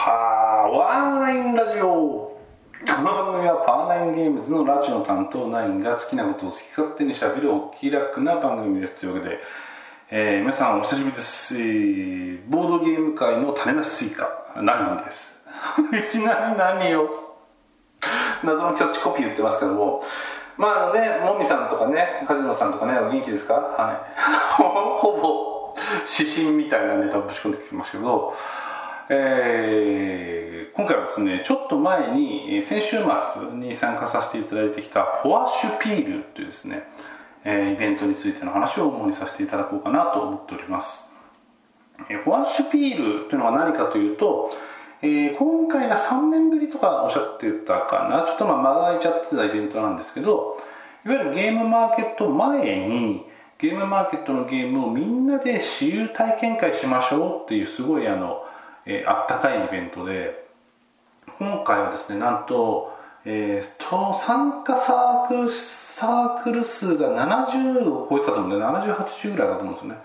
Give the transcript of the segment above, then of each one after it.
パワーナインラジオ。この番組はパワーナインゲームズのラジオ担当ナインが好きなことを好き勝手にしゃべるお気楽な番組です。というわけで、えー、皆さんお久しぶりです、ボードゲーム界の種なしスイカ。ナインです。いきなり何よ謎のキャッチコピー言ってますけども。まああのねもみさんとかねカジノさんとかねお元気ですか？はい。ほぼ指針みたいなネタをぶち込んできてますけど。えー、今回はですねちょっと前に先週末に参加させていただいてきたフォアシュピールというですね、えー、イベントについての話を主にさせていただこうかなと思っております、えー、フォアシュピールというのは何かというと、えー、今回が3年ぶりとかおっしゃってたかな。ちょっとまあ間が空いちゃってたイベントなんですけどいわゆるゲームマーケット前にゲームマーケットのゲームをみんなで私有体験会しましょうっていうすごいあのえー、あったかいイベントで今回はですねなんと,、えー、と参加サークルサークル数が70を超えたと思うんで7080ぐらいだと思うんですよね。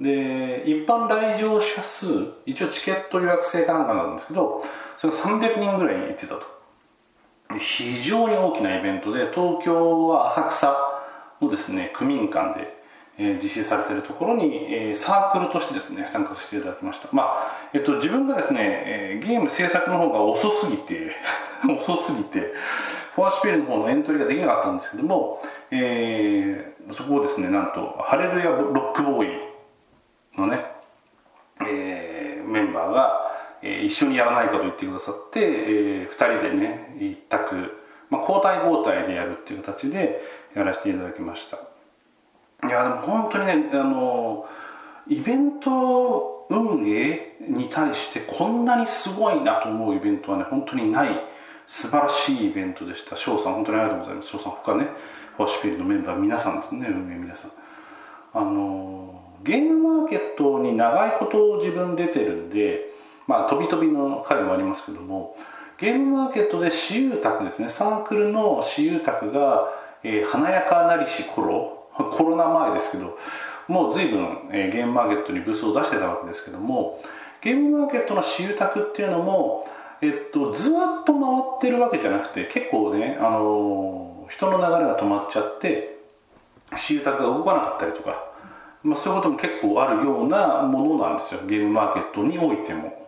で一般来場者数一応チケット予約制かなんかなんですけどそれが300人ぐらい行ってたと。非常に大きなイベントで東京は浅草のですね区民館でえ実施されているところに、えサークルとしてですね参加させていただきました。まあえっと自分がですね、えゲーム制作の方が遅すぎて 遅すぎてフォアシピールの方のエントリーができなかったんですけども、えー、そこをですねなんとハレルヤロックボーイのね、えー、メンバーが、え、一緒にやらないかと言ってくださって、えー、2人でね一択、まあ、交代交代でやるっていう形でやらせていただきました。いやでも本当にねあのイベント運営に対してこんなにすごいなと思うイベントはね本当にない素晴らしいイベントでした。翔さん本当にありがとうございます。翔さん他ねフォーシュピルのメンバー皆さんですね運営皆さんあのゲームマーケットに長いことを自分出てるんでまあ飛び飛びの回もありますけどもゲームマーケットで私有宅ですねサークルの私有宅が、えー、華やかなりし頃コロナ前ですけどもう随分、えー、ゲームマーケットにブースを出してたわけですけどもゲームマーケットの私有宅っていうのも、えっと、ずっと回ってるわけじゃなくて結構ね、あのー、人の流れが止まっちゃって私有宅が動かなかったりとか、まあ、そういうことも結構あるようなものなんですよ。ゲームマーケットにおいても。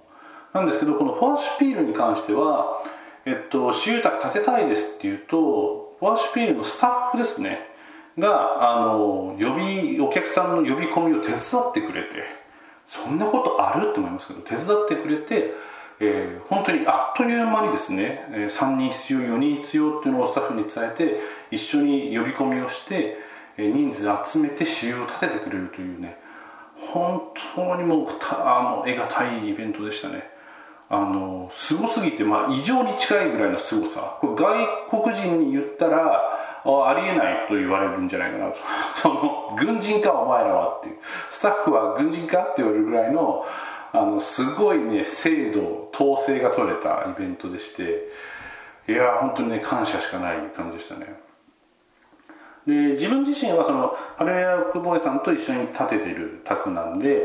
なんですけどこのフォアシュピールに関してはえっと、私有宅建てたいですっていうとフォアシュピールのスタッフですね。があの呼びお客さんの呼び込みを手伝ってくれてそんなことある？って思いますけど手伝ってくれて、えー、本当にあっという間にですね、えー、3人必要4人必要っていうのをスタッフに伝えて一緒に呼び込みをして、えー、人数集めて仕様を立ててくれるというね本当にもうあの得難いイベントでしたね。あのすごすぎて、まあ、異常に近いぐらいのすごさ。これ外国人に言ったらありえないと言われるんじゃないかなと。その軍人かお前らはっていう。スタッフは軍人かって言われるぐらいのあのすごいね精度統制が取れたイベントでしていや本当にね感謝しかない感じでしたね。で自分自身はそのハレルヤ・ロックボーイさんと一緒に立ててる卓なんで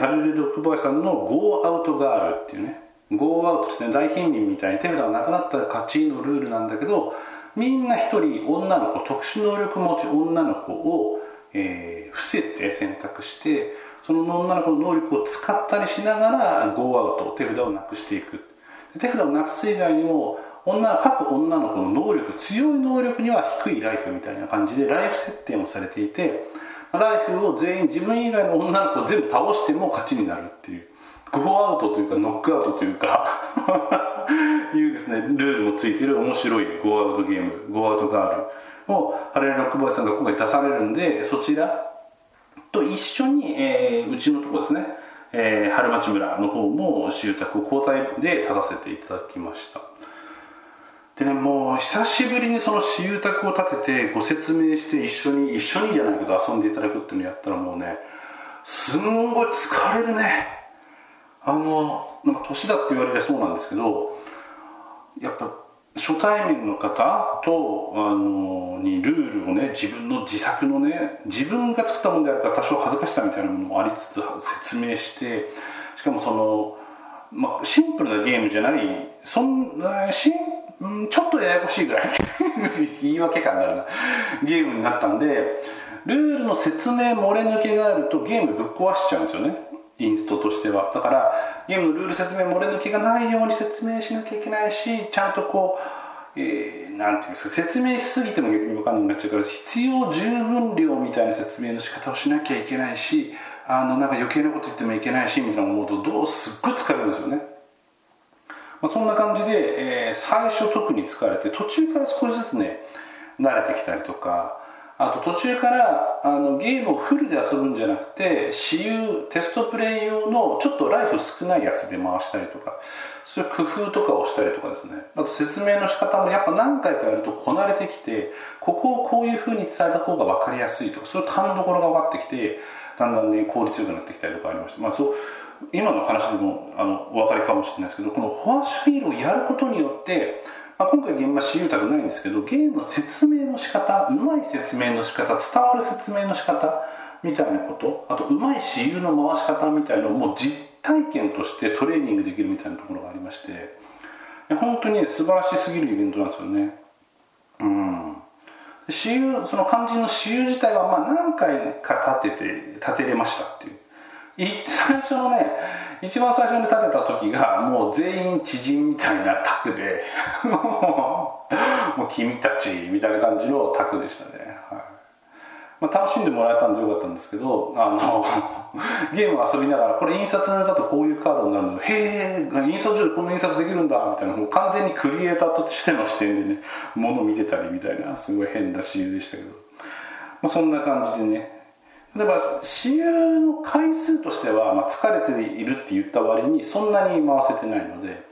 ハレルヤ・ロックボーイさんの「ゴーアウトガール」っていうねゴーアウトですね大貧民みたいに手札がなくなった勝ちのルールなんだけどみんな一人女の子特殊能力持ち女の子を、えー、伏せて選択してその女の子の能力を使ったりしながらゴーアウト手札をなくしていく。手札をなくす以外にも女各女の子の能力強い能力には低いライフみたいな感じでライフ設定もされていてライフを全員自分以外の女の子を全部倒しても勝ちになるっていう。ゴーアウトというかノックアウトというか。いうですねルールもついてる面白いゴーアウトゲームゴーアウトガールをハレル・ロックボーイさんが今回出されるんでそちらと一緒に、えー、うちのとこですね、えー、春町村の方も集宅を交代で立たせていただきました。でねもう久しぶりにその私有宅を建ててご説明して一緒に一緒にじゃないけど遊んでいただくっていうのをやったらもうねすんごい疲れるね。あのなんか年だって言われりゃそうなんですけどやっぱ初対面の方とあのにルールをね自分の自作のね自分が作ったものであるから多少恥ずかしさみたいなものもありつつ説明してしかもそのまあ、シンプルなゲームじゃないそんなしんちょっとややこしいぐらい 言い訳感があるなゲームになったんでルールの説明漏れ抜けがあるとゲームぶっ壊しちゃうんですよね。インストとしては。だからゲームのルール説明漏れ抜きがないように説明しなきゃいけないしちゃんとこう、えー、なんていうんですか説明しすぎても逆に分かんなくなっちゃうから必要十分量みたいな説明の仕方をしなきゃいけないしあのなんか余計なこと言ってもいけないしみたいな思うとどうすっごい疲れるんですよね、まあ、そんな感じで、えー、最初特に疲れて途中から少しずつね慣れてきたりとかあと途中からあのゲームをフルで遊ぶんじゃなくて私有テストプレイ用のちょっとライフ少ないやつで回したりとかそういう工夫とかをしたりとかですね。あと説明の仕方もやっぱ何回かやるとこなれてきてここをこういうふうに伝えた方が分かりやすいとかそういう勘どころが分かってきてだんだんね効率よくなってきたりとかありました、まあ、そう今の話でもあのお分かりかもしれないですけどこのフォアシュフィールをやることによってまあ、今回現場私有宅ないんですけどゲームの説明の仕方うまい説明の仕方伝わる説明の仕方みたいなことあとうまい私有の回し方みたいなのをもう実体験としてトレーニングできるみたいなところがありまして本当に素晴らしすぎるイベントなんですよね。うん。私有その肝心の私有自体はまあ何回か立てて立てれましたっていう。最初のね一番最初に立てた時がもう全員知人みたいなタクで もう君たちみたいな感じのタクでしたね、はい。まあ、楽しんでもらえたんでよかったんですけどあの ゲーム遊びながらこれ印刷だとこういうカードになるの。へえ印刷所でこの印刷できるんだみたいな。もう完全にクリエイターとしての視点でね物見てたりみたいなすごい変なシーンでしたけど、まあ、そんな感じでね例えば私有の回数としては、まあ、疲れているって言った割にそんなに回せてないので、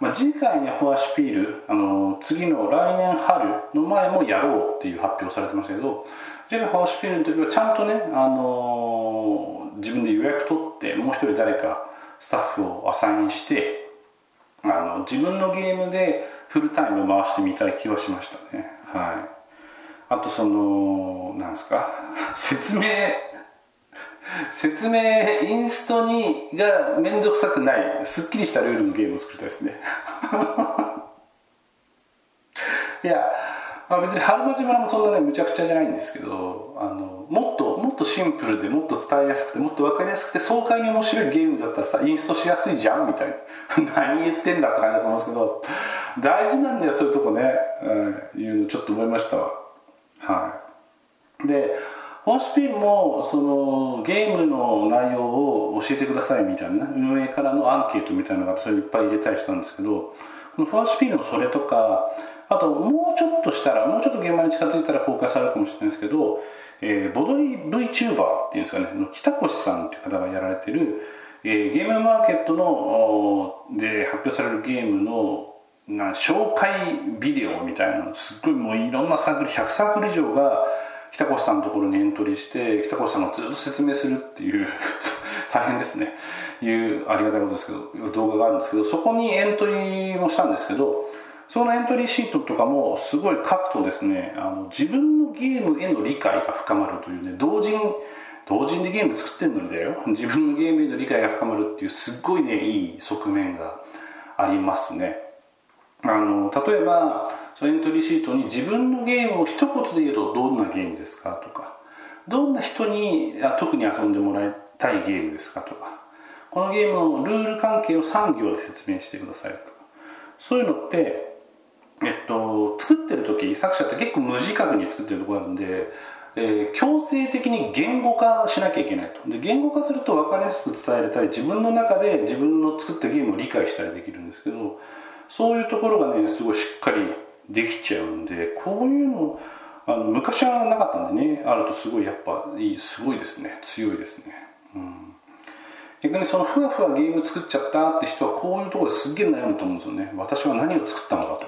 まあ、次回にフォアシュピールあの次の来年春の前もやろうっていう発表されてましたけど次回フォアシュピールの時はちゃんとね、あの自分で予約取ってもう一人誰かスタッフをアサインしてあの自分のゲームでフルタイム回してみたい気はしましたね。はい。あとそのなんですか？説明説明インストにが面倒くさくないすっきりしたルールのゲームを作りたいですね。いや、まあ、別に春町村もそんなねむちゃくちゃじゃないんですけどあのもっともっとシンプルでもっと伝えやすくてもっと分かりやすくて爽快に面白いゲームだったらさインストしやすいじゃんみたいな。何言ってんだって感じだと思うんですけど大事なんだよそういうとこね、うん、いうのちょっと思いましたわ。はい。でホースピールもそのゲームの内容を教えてくださいみたいな、運営からのアンケートみたいなのがそれいっぱい入れたりしたんですけどこのフォースピールのそれとかあともうちょっとしたらもうちょっと現場に近づいたら公開されるかもしれないですけど、えー、ボドリ VTuber っていうんですかね北越さんっていう方がやられてる、えー、ゲームマーケットので発表されるゲームのな紹介ビデオみたいなすっごいもういろんなサークル100サークル以上が北越さんのところにエントリーして北越さんがずっと説明するっていう 大変ですね。いうありがたいことですけど動画があるんですけどそこにエントリーもしたんですけどそのエントリーシートとかもすごい書くとですね。あの自分のゲームへの理解が深まるというね同人同人でゲーム作ってるのにだよ。自分のゲームへの理解が深まるっていうすっごいねいい側面がありますね。あの例えばそのエントリーシートに自分のゲームを一言で言うとどんなゲームですかとかどんな人に特に遊んでもらいたいゲームですかとかこのゲームのルール関係を3行で説明してくださいとかそういうのってえっと作ってる時作者って結構無自覚に作ってるところあるんでえー、強制的に言語化しなきゃいけないと。で言語化すると分かりやすく伝えれたり自分の中で自分の作ったゲームを理解したりできるんですけどそういうところがねすごいしっかりできちゃうんでこういうのあの昔はなかったんでねあるとすごいやっぱいいすごいですね。強いですね、うん、逆にそのふわふわゲーム作っちゃったって人はこういうところですっげえ悩むと思うんですよね。私は何を作ったのかと。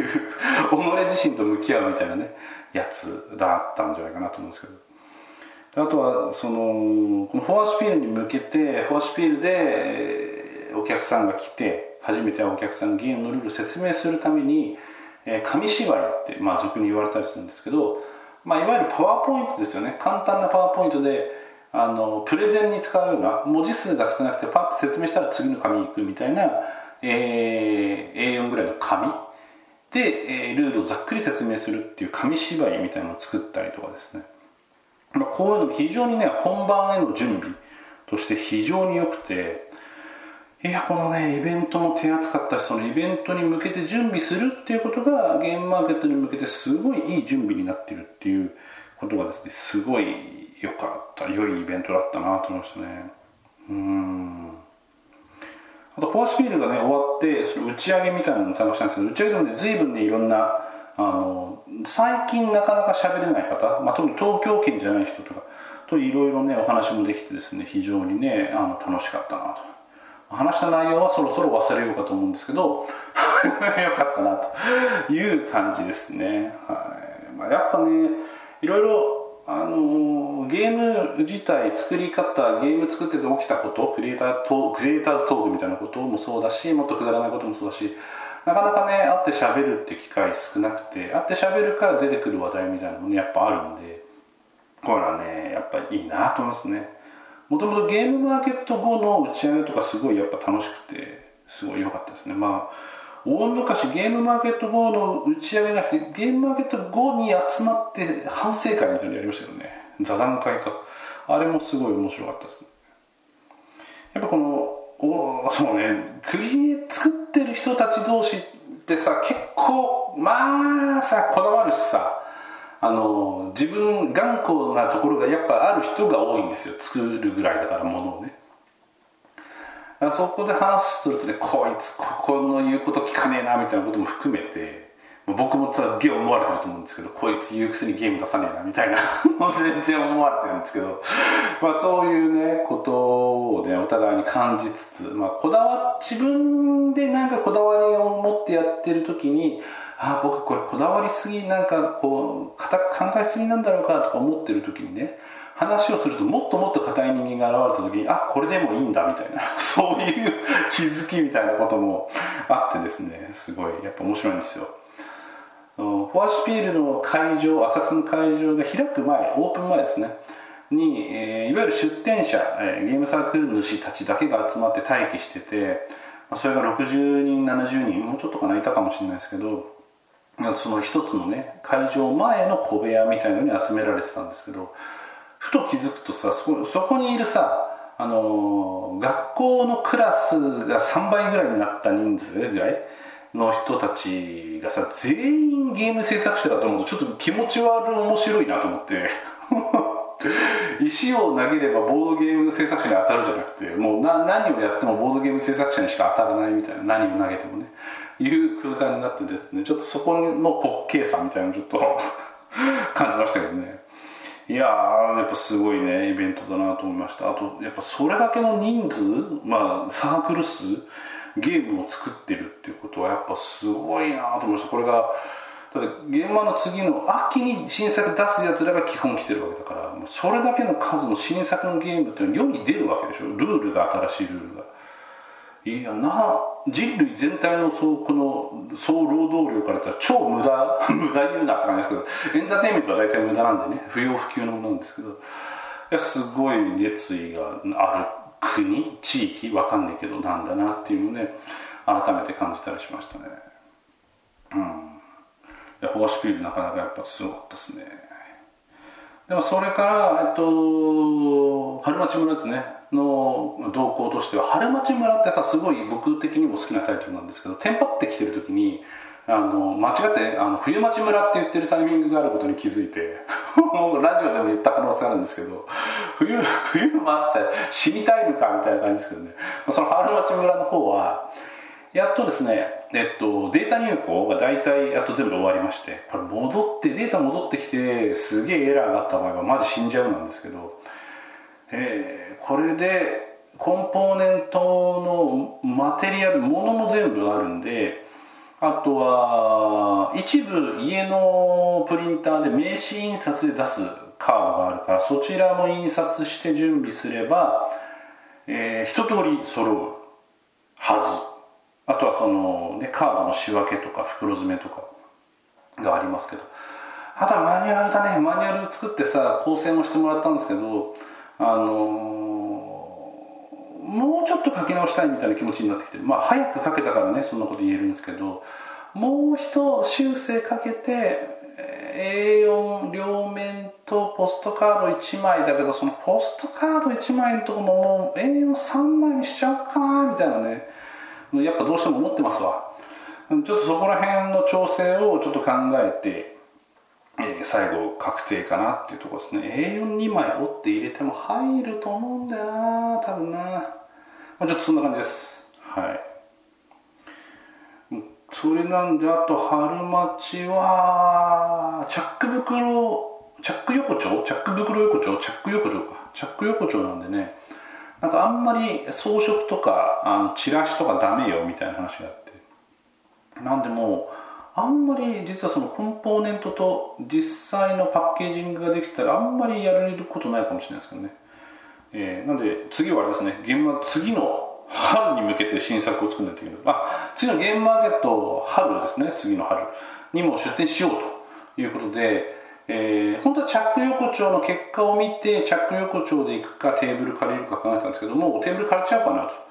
い う己自身と向き合うみたいなねやつだったんじゃないかなと思うんですけど。あとはそのこのフォアスピールに向けてフォアスピールでお客さんが来て初めて会うお客さんのゲームのルールを説明するために、えー、紙芝居って、まあ、俗に言われたりするんですけど、まあ、いわゆるパワーポイントですよね。簡単なパワーポイントで、あのプレゼンに使うような文字数が少なくてパッと説明したら次の紙に行くみたいな、えー、A4 ぐらいの紙で、えー、ルールをざっくり説明するっていう紙芝居みたいなのを作ったりとかですね、まあ、こういうの非常にね本番への準備として非常に良くていやこのねイベントの手厚かったしそのイベントに向けて準備するっていうことがゲームマーケットに向けてすごいいい準備になってるっていうことがですねすごい良かった良いイベントだったなと思いましたね。うん。あとフォアシピールがね終わってその打ち上げみたいなのに参加したんですけど打ち上げでもね随分ねいろんなあの最近なかなか喋れない方、まあ、特に東京圏じゃない人とかといろいろねお話もできてですね非常にねあの楽しかったなと。話した内容はそろそろ忘れようかと思うんですけど よかったなという感じですね、はい。まあ、やっぱねいろいろあのゲーム自体作り方ゲーム作ってて起きたことクリエイターとクリエイターズトークみたいなこともそうだしもっとくだらないこともそうだしなかなかね会って喋るって機会少なくて会って喋るから出てくる話題みたいなのもねやっぱあるんでこれはねやっぱいいなと思いますね。もともとゲームマーケット後の打ち上げとかすごいやっぱ楽しくてすごい良かったですね。まあ大昔ゲームマーケット後の打ち上げがしてゲームマーケット後に集まって反省会みたいなのやりましたよね。座談会か。あれもすごい面白かったですね。やっぱこのおそうね。クリエ作ってる人たち同士ってさ結構まあさこだわるしさ。あの自分頑固なところがやっぱある人が多いんですよ。作るぐらいだからものをね。そこで話するとねこいつここの言うこと聞かねえなみたいなことも含めて僕もすげえ思われてると思うんですけどこいつ言うくせにゲーム出さねえなみたいな 全然思われてるんですけど、まあ、そういうねことをねお互いに感じつつ、まあ、こだわ自分でなんかこだわりを持ってやってる時にあ僕これこだわりすぎなんかこう固く考えすぎなんだろうかとか思ってる時にね話をするともっともっと硬い人間が現れた時にあこれでもいいんだみたいな そういう気づきみたいなこともあってですねすごいやっぱ面白いんですよ。フォアシピールの会場浅草の会場が開く前オープン前ですねに、えー、いわゆる出店者、えー、ゲームサークル主たちだけが集まって待機してて、まあ、それが60人70人もうちょっとかないたかもしれないですけどその一つのね会場前の小部屋みたいのに集められてたんですけどふと気づくとさそこそこにいるさあの学校のクラスが3倍ぐらいになった人数ぐらいの人たちがさ全員ゲーム制作者だと思うとちょっと気持ち悪い面白いなと思って。石を投げればボードゲーム制作者に当たるじゃなくてもう何をやってもボードゲーム制作者にしか当たらないみたいな何を投げてもね。いう空間になってですねちょっとそこの滑稽さみたいなのちょっと 感じましたけどね。いややっぱすごいねイベントだなと思いました。あとやっぱそれだけの人数まあサークル数ゲームを作ってるっていうことはやっぱすごいなと思いました。これがだって現場の次の秋に新作出すやつらが基本来てるわけだからそれだけの数の新作のゲームっていうのは世に出るわけでしょ？ルールが新しいルールが。いやな人類全体のそうこの総労働量から言ったら超無駄 無駄言うなって感じですけどエンターテインメントは大体無駄なんでね不要不急のものなんですけどいやすごい熱意がある国地域わかんないけどなんだなっていうのをね改めて感じたりしましたね。うん。いやフォアシピールなかなかやっぱすごかったですね。でもそれからえっと春町村ですね。の動向としては春町村ってさすごい僕的にも好きなタイトルなんですけどテンパってきてる時にあの間違ってあの冬町村って言ってるタイミングがあることに気づいて ラジオでも言った可能性あるんですけど冬冬もあって死にたいのかみたいな感じですけどね。その春町村の方はやっとですね、えっと、データ入稿が大体やっと全部終わりましてこれ戻ってデータ戻ってきてすげえエラーがあった場合はマジ死んじゃうなんですけど、えー、これでコンポーネントのマテリアルものも全部あるんであとは一部家のプリンターで名刺印刷で出すカードがあるからそちらも印刷して準備すれば、えー、一通り揃うはず。あとはその、ね、カードの仕分けとか袋詰めとかがありますけど。あとはマニュアルだね。マニュアル作ってさ構成もしてもらったんですけどあのもうちょっと書き直したいみたいな気持ちになってきてまあ早く書けたからねそんなこと言えるんですけどもう一修正かけて A4 両面とポストカード1枚だけどそのポストカード1枚のとこももう A43 枚にしちゃおうかなみたいなね。やっぱどうしても思ってますわ。ちょっとそこら辺の調整をちょっと考えて、えー、最後確定かなっていうところですね。A42 枚折って入れても入ると思うんだよな多分な、まあ、ちょっとそんな感じです。はい。それなんであと春町はチャック袋チャック横丁？チャック袋横丁？チャック横丁か。チャック横丁なんでね。なんかあんまり装飾とかあのチラシとかダメよみたいな話があって。なんでもうあんまり実はそのコンポーネントと実際のパッケージングができたらあんまりやれることないかもしれないですけどね、えー、なんで次はあれですね。現場次の春に向けて新作を作んないといけない。あ次のゲームマーケット春ですね。次の春にも出店しようということで、えー、本当はチャック横丁の結果を見てチャック横丁で行くかテーブル借りるか考えてたんですけどもテーブル借りちゃおうかなと。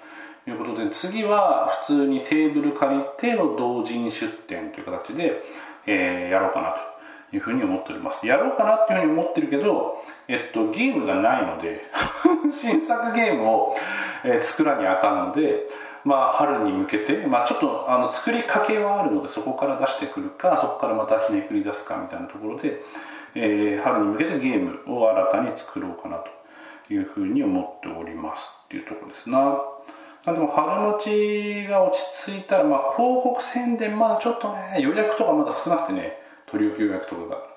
いうことで次は普通にテーブル借りての同人出店という形で、えー、やろうかなというふうに思っておりますやろうかなっていうふうに思ってるけど、えっと、ゲームがないので 新作ゲームを、えー、作らにあかんのでまあ春に向けて、まあ、ちょっとあの作りかけはあるのでそこから出してくるかそこからまたひねくり出すかみたいなところで、えー、春に向けてゲームを新たに作ろうかなというふうに思っておりますっていうところですな。あでも春町が落ち着いたら、まあ、広告宣伝まだちょっとね予約とかまだ少なくてね取り置き予約とかが。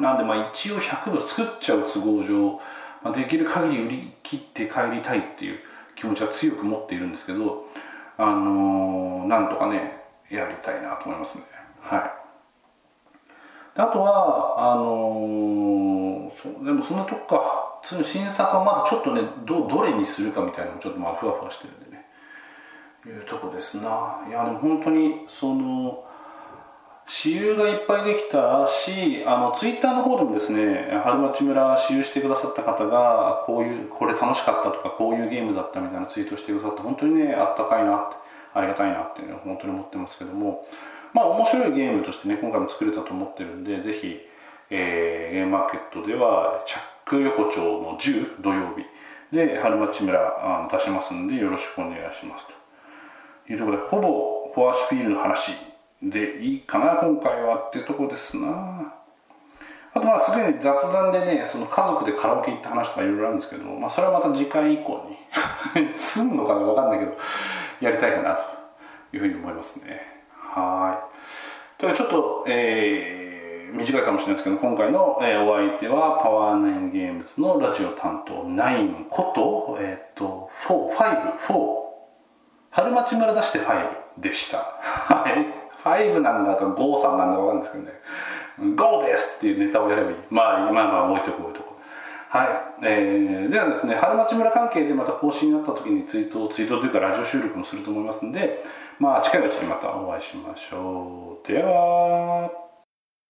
なんでまあ一応100部作っちゃう都合上、まあ、できる限り売り切って帰りたいっていう気持ちは強く持っているんですけどあのー、なんとかねやりたいなと思いますね。はい。あとはあのー、でもそんなとこか。その新作はまだちょっとねどどれにするかみたいなのもちょっとまあふわふわしてるんでね。いうとこですな。いやでも本当にその私有がいっぱいできたしあのツイッターの方でもですね春町村私有してくださった方がこういうこれ楽しかったとかこういうゲームだったみたいなツイートしてくださって本当にねあったかいなってありがたいなっていうのは本当に思ってますけども。まあ面白いゲームとしてね今回も作れたと思ってるんでぜひ、えー、ゲームマーケットではチャック横丁の10土曜日。で春町村あの出しますんでよろしくお願いしますと。いうところでほぼフォアシュピールの話でいいかな今回はっていうとこですな。あとまあすでに雑談でねその家族でカラオケ行った話とかいろいろあるんですけどまあそれはまた次回以降に すんのかな分かんないけどやりたいかなというふうに思いますね。はい。というちょっとえー、短いかもしれないですけど今回の、えー、お相手はパワーナインゲームズのラジオ担当9ことえっ、ー、と454春町村出して5でした。はい。5なんだか5さんなんだか分かるんですけどね「GO です!」っていうネタをやればいい。まあまあまあ置いとこ置いとこ。うはい、えー、ではですね春町村関係でまた更新になった時にツイートをツイートというかラジオ収録もすると思いますんでまあ近いうちにまたお会いしましょう。では。